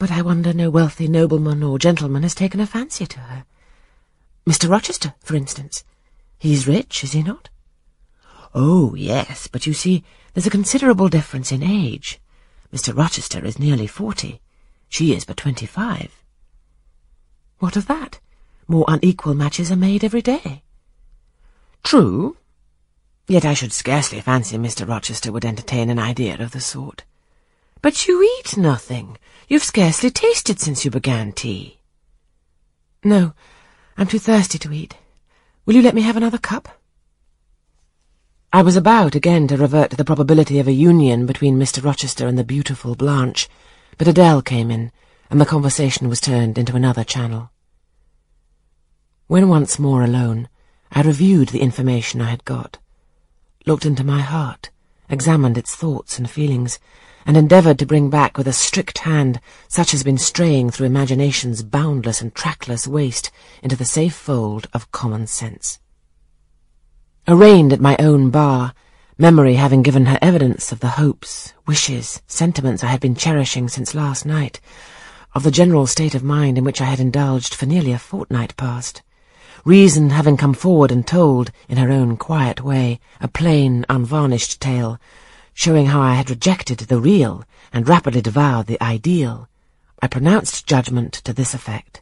But I wonder no wealthy nobleman or gentleman has taken a fancy to her. Mr. Rochester, for instance. He's rich, is he not? Oh, yes, but you see, there's a considerable difference in age. Mr. Rochester is nearly forty. She is but twenty-five. What of that? More unequal matches are made every day. True. Yet I should scarcely fancy Mr. Rochester would entertain an idea of the sort. But you eat nothing. You've scarcely tasted since you began tea. No, I'm too thirsty to eat. Will you let me have another cup? I was about again to revert to the probability of a union between Mr. Rochester and the beautiful Blanche, but Adele came in, and the conversation was turned into another channel. When once more alone, I reviewed the information I had got, looked into my heart, examined its thoughts and feelings, and endeavoured to bring back with a strict hand such as has been straying through imagination's boundless and trackless waste into the safe fold of common sense. Arraigned at my own bar, memory having given her evidence of the hopes, wishes, sentiments I had been cherishing since last night, of the general state of mind in which I had indulged for nearly a fortnight past, reason having come forward and told, in her own quiet way, a plain, unvarnished tale, showing how I had rejected the real and rapidly devoured the ideal, I pronounced judgment to this effect.